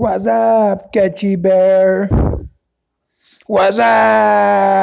What's up, Catchy Bear? What's up?